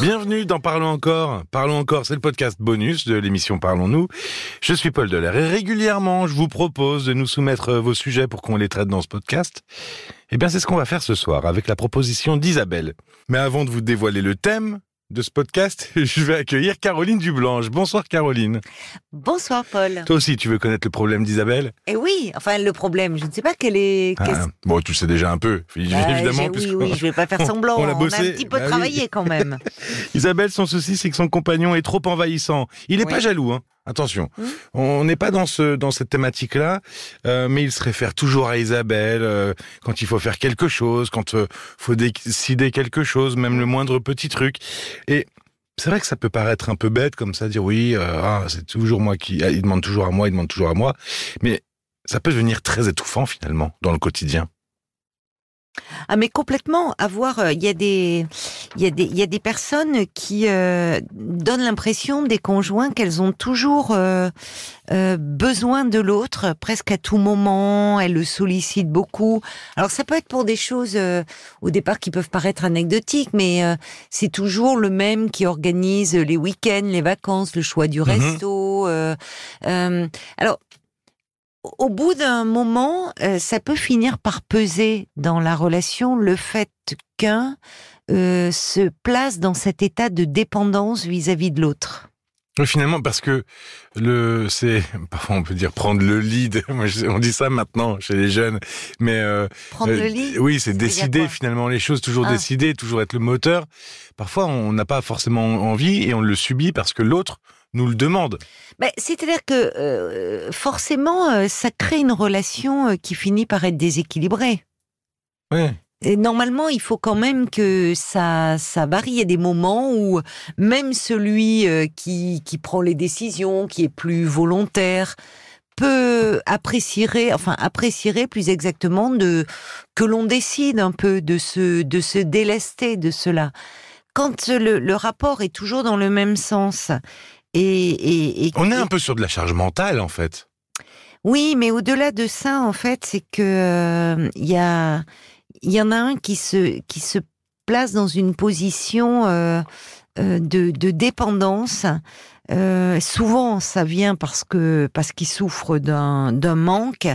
Bienvenue dans Parlons encore. Parlons encore, c'est le podcast bonus de l'émission Parlons-nous. Je suis Paul Delair et régulièrement, je vous propose de nous soumettre vos sujets pour qu'on les traite dans ce podcast. Eh bien, c'est ce qu'on va faire ce soir avec la proposition d'Isabelle. Mais avant de vous dévoiler le thème, de ce podcast, je vais accueillir Caroline Dublanche. Bonsoir Caroline. Bonsoir Paul. Toi aussi, tu veux connaître le problème d'Isabelle? Eh oui, enfin le problème, je ne sais pas quel est. Ah, bon, tu le sais déjà un peu, évidemment. oui, oui, je vais pas faire semblant. On, a, bossé. on a un petit peu bah travaillé quand même. Isabelle, son souci, c'est que son compagnon est trop envahissant. Il n'est pas jaloux, hein. Attention, on n'est pas dans ce dans cette thématique-là, euh, mais il se réfère toujours à Isabelle euh, quand il faut faire quelque chose, quand il euh, faut décider quelque chose, même le moindre petit truc. Et c'est vrai que ça peut paraître un peu bête comme ça, dire oui, ah, c'est toujours moi qui, ah, il demande toujours à moi, il demande toujours à moi, mais ça peut devenir très étouffant finalement dans le quotidien. Ah mais complètement. Avoir, euh, il y a des, il y a des, il y a des personnes qui euh, donnent l'impression des conjoints qu'elles ont toujours euh, besoin de l'autre, presque à tout moment. Elles le sollicitent beaucoup. Alors ça peut être pour des choses au départ qui peuvent paraître anecdotiques, mais c'est toujours le même qui organise les week-ends, les vacances, le choix du mhm. resto. alors au bout d'un moment, euh, ça peut finir par peser dans la relation le fait qu'un euh, se place dans cet état de dépendance vis-à-vis de l'autre. finalement, parce que le, c'est, parfois on peut dire prendre le lead. on dit ça maintenant chez les jeunes, mais euh, prendre le lead. Oui, c'est décider finalement les choses, toujours ah. décider, toujours être le moteur. Parfois, on n'a pas forcément envie et on le subit parce que l'autre nous le demande. Ben, C'est-à-dire que euh, forcément, euh, ça crée une relation euh, qui finit par être déséquilibrée. Ouais. Et normalement, il faut quand même que ça, ça varie. Il y a des moments où même celui qui, qui prend les décisions, qui est plus volontaire, peut apprécier, enfin apprécierait plus exactement de que l'on décide un peu de se de se délester de cela. Quand le, le rapport est toujours dans le même sens et, on est un peu sur de la charge mentale en fait. Oui, mais au-delà de ça, en fait, c'est que il euh, y a il y en a un qui se qui se place dans une position euh, euh, de, de, dépendance. souvent, ça vient parce que parce qu'il souffre d'un d'un manque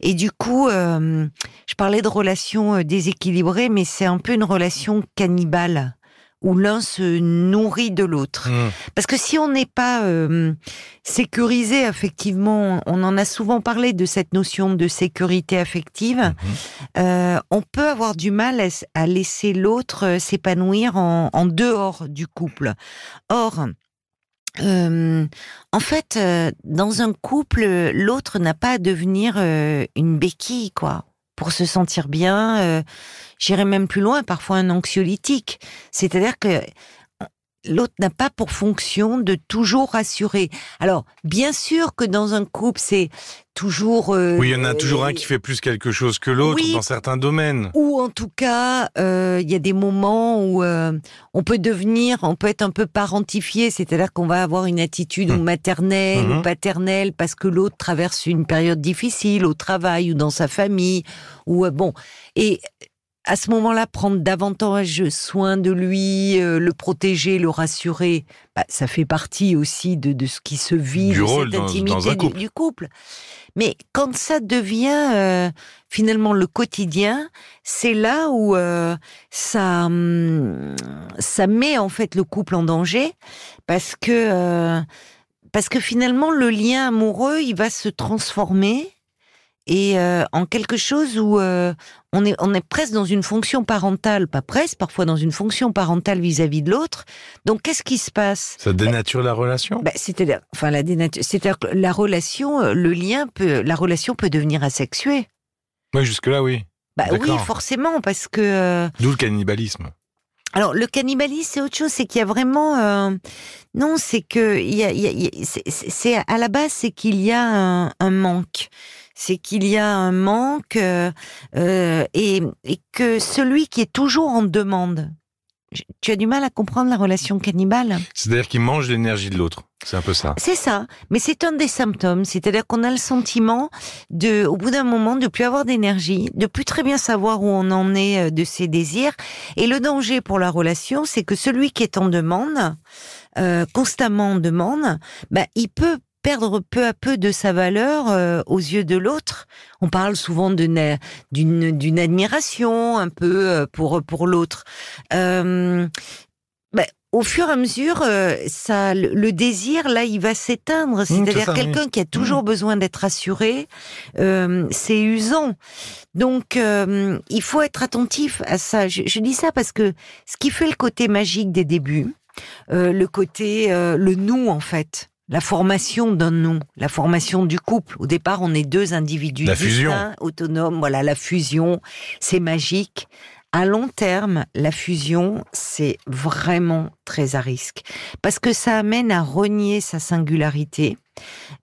et du coup, je parlais de relations déséquilibrées, mais c'est un peu une relation cannibale où l'un se nourrit de l'autre. Mmh. Parce que si on n'est pas euh, sécurisé affectivement, on en a souvent parlé de cette notion de sécurité affective, mmh. euh, on peut avoir du mal à, laisser l'autre euh, s'épanouir en, en, dehors du couple. Or, euh, en fait, euh, dans un couple, l'autre n'a pas à devenir une béquille, quoi pour se sentir bien. Euh, J'irais même plus loin, parfois un anxiolytique. C'est-à-dire que l'autre n'a pas pour fonction de toujours rassurer. Alors, bien sûr que dans un couple, c'est toujours... Euh, oui, il y en a toujours un qui fait plus quelque chose que l'autre dans certains domaines. Ou en tout cas, euh, il y a des moments où euh, on peut devenir, on peut être un peu parentifié, c'est-à-dire qu'on va avoir une attitude ou hum. maternelle ou hum. paternelle parce que l'autre traverse une période difficile au travail ou dans sa famille. Ou bon, et à ce moment-là, prendre davantage soin de lui, euh, le protéger, le rassurer, bah, ça fait partie aussi de, de ce qui se vit, du de cette intimité Du, couple. Mais quand ça devient euh, finalement le quotidien, c'est là où euh, ça, hum, ça met en fait le couple en danger, parce que parce que finalement le lien amoureux, il va se transformer et euh, en quelque chose où euh, on est on est presque dans une fonction parentale, pas presque, parfois dans une fonction parentale vis-à-vis de l'autre. Donc qu'est-ce qui se passe? Ça dénature la relation? Bah, C'est-à-dire, enfin la dénature, c'est-à-dire que la relation, euh, le lien peut, la relation peut devenir asexuée. Oui, jusque là, oui. Bah oui, forcément, parce que. D'où le cannibalisme. Alors le cannibalisme, c'est autre chose, c'est qu'il y a vraiment non, c'est que il y a, c'est à la base, c'est qu'il y a un, un manque c'est qu'il y a un manque euh, euh, et, que celui qui est toujours en demande tu as du mal à comprendre la relation cannibale? C'est-à-dire qu'il mange l'énergie de l'autre. C'est un peu ça. C'est ça, mais c'est un des symptômes. C'est-à-dire qu'on a le sentiment de, au bout d'un moment, de plus avoir d'énergie, de plus très bien savoir où on en est euh, de ses désirs. Et le danger pour la relation, c'est que celui qui est en demande, euh, constamment en demande, bah, il peut perdre peu à peu de sa valeur euh, aux yeux de l'autre. On parle souvent d'une d'une admiration un peu euh, pour pour l'autre. Euh, ben, au fur et à mesure, ça, le, désir, là, il va s'éteindre. Mmh, C'est-à-dire quelqu'un qui a toujours mmh. besoin d'être assuré, c'est usant. Donc, il faut être attentif à ça. Je, je, dis ça parce que ce qui fait le côté magique des débuts, le côté, le nous, en fait, la formation d'un nous, la formation du couple. Au départ, on est deux individus la distincts, autonomes. Voilà, la fusion, c'est magique. À long terme, la fusion, c'est vraiment très à risque parce que ça amène à renier sa singularité.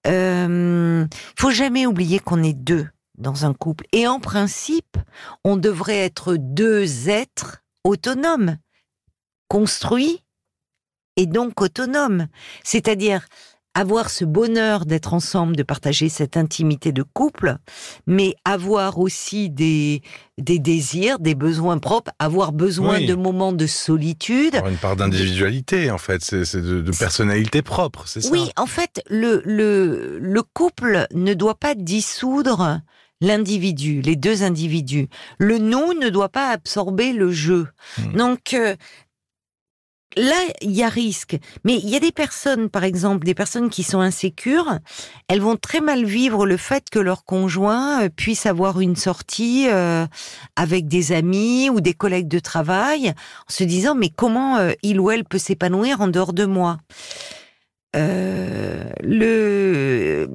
Euh, faut jamais oublier qu'on est deux dans un couple et en principe, on devrait être deux êtres autonomes, construits et donc autonomes. C'est-à-dire, avoir ce bonheur d'être ensemble, de partager cette intimité de couple, mais avoir aussi des, des désirs, des besoins propres, avoir besoin de moments de solitude. Avoir une part d'individualité, en fait, c'est de, de, personnalité propre, c'est ça? Oui, en fait, le, le, le couple ne doit pas dissoudre l'individu, les deux individus. Le nous ne doit pas absorber le jeu. Hmm. Donc, euh, là, il y a risque. Mais il y a des personnes, par exemple, des personnes qui sont insécures, elles vont très mal vivre le fait que leur conjoint euh, puisse avoir une sortie euh, avec des amis ou des collègues de travail, en se disant mais comment euh, il ou elle peut s'épanouir en dehors de moi? Le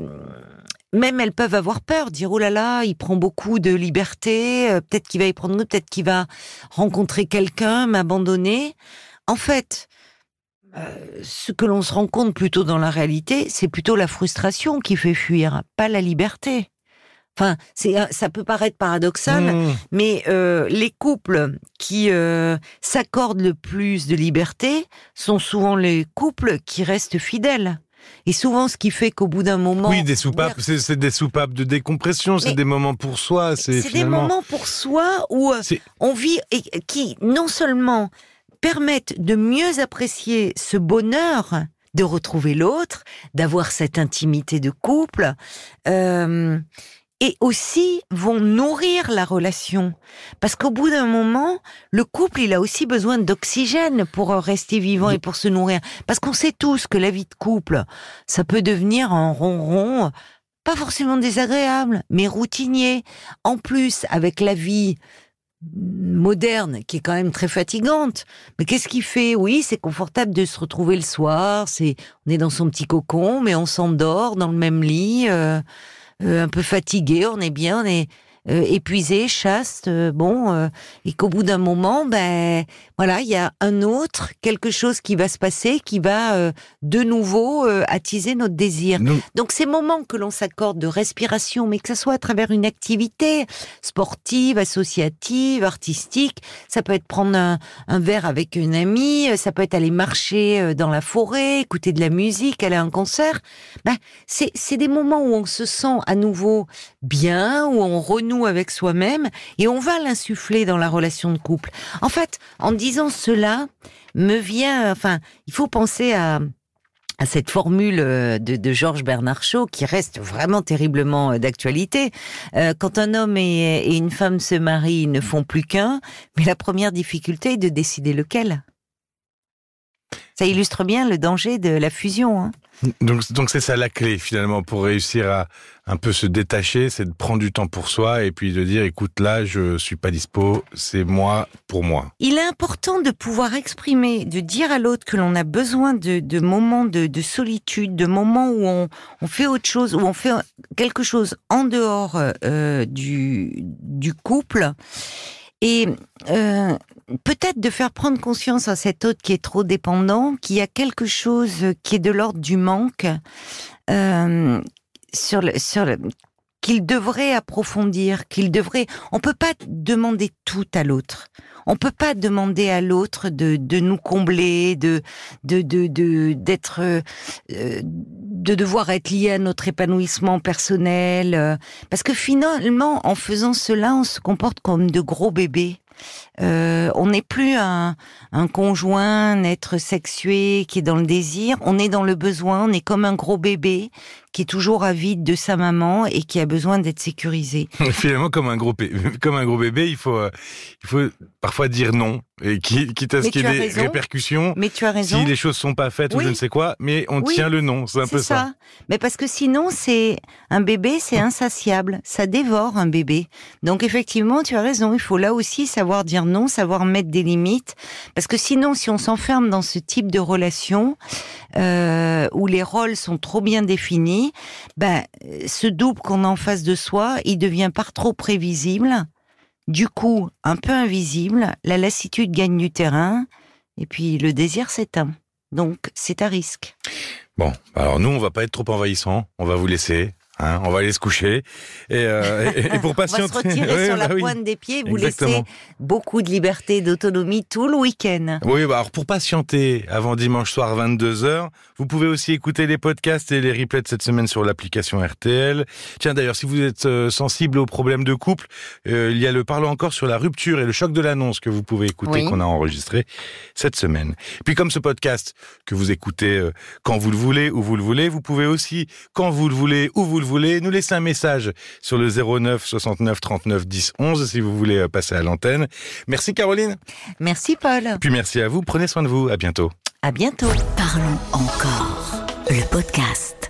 même elles peuvent avoir peur, dire oh là là, il prend beaucoup de liberté, peut-être qu'il va y prendre, peut-être qu'il va rencontrer quelqu'un, m'abandonner. En fait, euh, ce que l'on se rend compte plutôt dans la réalité, c'est plutôt la frustration qui fait fuir, pas la liberté. Enfin, c'est euh, ça peut paraître paradoxal, mmh. mais euh, les couples qui s'accordent le plus de liberté sont souvent les couples qui restent fidèles. Et souvent, ce qui fait qu'au bout d'un moment, oui, des soupapes, c'est des soupapes de décompression, c'est des moments pour soi. C'est des moments pour soi où on vit et qui non seulement permettent de mieux apprécier ce bonheur de retrouver l'autre, d'avoir cette intimité de couple, euh, et aussi vont nourrir la relation. Parce qu'au bout d'un moment, le couple, il a aussi besoin d'oxygène pour rester vivant et pour se nourrir. Parce qu'on sait tous que la vie de couple, ça peut devenir un ronron, pas forcément désagréable, mais routinier. En plus, avec la vie moderne qui est quand même très fatigante. Mais qu'est-ce qui fait? Oui, c'est confortable de se retrouver le soir. C'est on est dans son petit cocon, mais on s'endort dans le même lit, euh, euh, un peu fatigué. On est bien, on est euh, épuisé, chaste, euh, bon, euh, et qu'au bout d'un moment, ben voilà, il y a un autre, quelque chose qui va se passer, qui va de nouveau attiser notre désir. Donc ces moments que l'on s'accorde de respiration, mais que ce soit à travers une activité sportive, associative, artistique, ça peut être prendre un, un verre avec une amie, ça peut être aller marcher dans la forêt, écouter de la musique, aller à un concert. Ben c'est des moments où on se sent à nouveau bien, où on renoue avec soi-même et on va l'insuffler dans la relation de couple. En fait, en disant cela, me vient, enfin, il faut penser à, cette formule euh, de, de Georges Bernard Shaw qui reste vraiment terriblement euh, d'actualité. Euh, quand un homme et, et, une femme se marient, ils ne font plus qu'un, mais la première difficulté est de décider lequel. Ça illustre bien le danger de la fusion. Hein. Donc, c'est ça la clé finalement pour réussir à un peu se détacher, c'est de prendre du temps pour soi et puis de dire écoute là je suis pas dispo, c'est moi pour moi. Il est important de pouvoir exprimer, de dire à l'autre que l'on a besoin de, moments de, de, solitude, de moments où on, fait autre chose, où on fait quelque chose en dehors euh, du couple. Et euh, peut-être de faire prendre conscience à cet autre qui est trop dépendant qu'il y a quelque chose qui est de l'ordre du manque euh, sur le, sur le, qu'il devrait approfondir, qu'il devrait. On peut pas demander tout à l'autre. on peut pas demander à l'autre de, de nous combler, de de de d'être euh, de devoir être lié à notre épanouissement personnel, euh, parce que finalement, en faisant cela, on se comporte comme de gros bébés. Euh, on n'est plus un, un, conjoint, un être sexué qui est dans le désir, on est dans le besoin, on est comme un gros bébé qui est toujours avide de sa maman et qui a besoin d'être sécurisé. Finalement, comme un gros, comme un gros bébé, il faut, euh, il faut parfois dire non et quitte à ce qu'il y ait des répercussions. Mais tu as raison. Si les choses sont pas faites ou je ne sais quoi, mais on tient le non, c'est un peu ça. ça. Mais parce que sinon, c'est un bébé, c'est insatiable, ça dévore un bébé. Donc effectivement, tu as raison. Il faut là aussi savoir dire non, savoir mettre des limites, parce que sinon, si on s'enferme dans ce type de relation euh, où les rôles sont trop bien définis, ben ce double qu'on a en face de soi, il devient pas trop prévisible du coup, un peu invisible, la lassitude gagne du terrain et puis le désir s'éteint. Donc, c'est à risque. Bon, alors nous, on va pas être trop envahissants. On va vous laisser. Hein, on va aller se coucher et, euh, et, pour patienter. on va se retirer sur la bah pointe des pieds, vous laissez beaucoup de liberté, d'autonomie tout le week-end. Oui, bah alors pour patienter avant dimanche soir 22h, vous pouvez aussi écouter les podcasts et les replays de cette semaine sur l'application RTL. Tiens d'ailleurs, si vous êtes euh, sensible aux problèmes de couple, euh, il y a le parlant encore sur la rupture et le choc de l'annonce que vous pouvez écouter qu'on a enregistré cette semaine. Puis comme ce podcast que vous écoutez quand vous le voulez, où vous le voulez, vous pouvez aussi quand vous le voulez, où vous le voulez, nous laisser un message sur le 09 69 39 10 11 si vous voulez euh, passer à l'antenne. Merci Caroline. Merci Paul. Puis merci à vous. Prenez soin de vous. À bientôt. À bientôt. Parlons encore. Le podcast.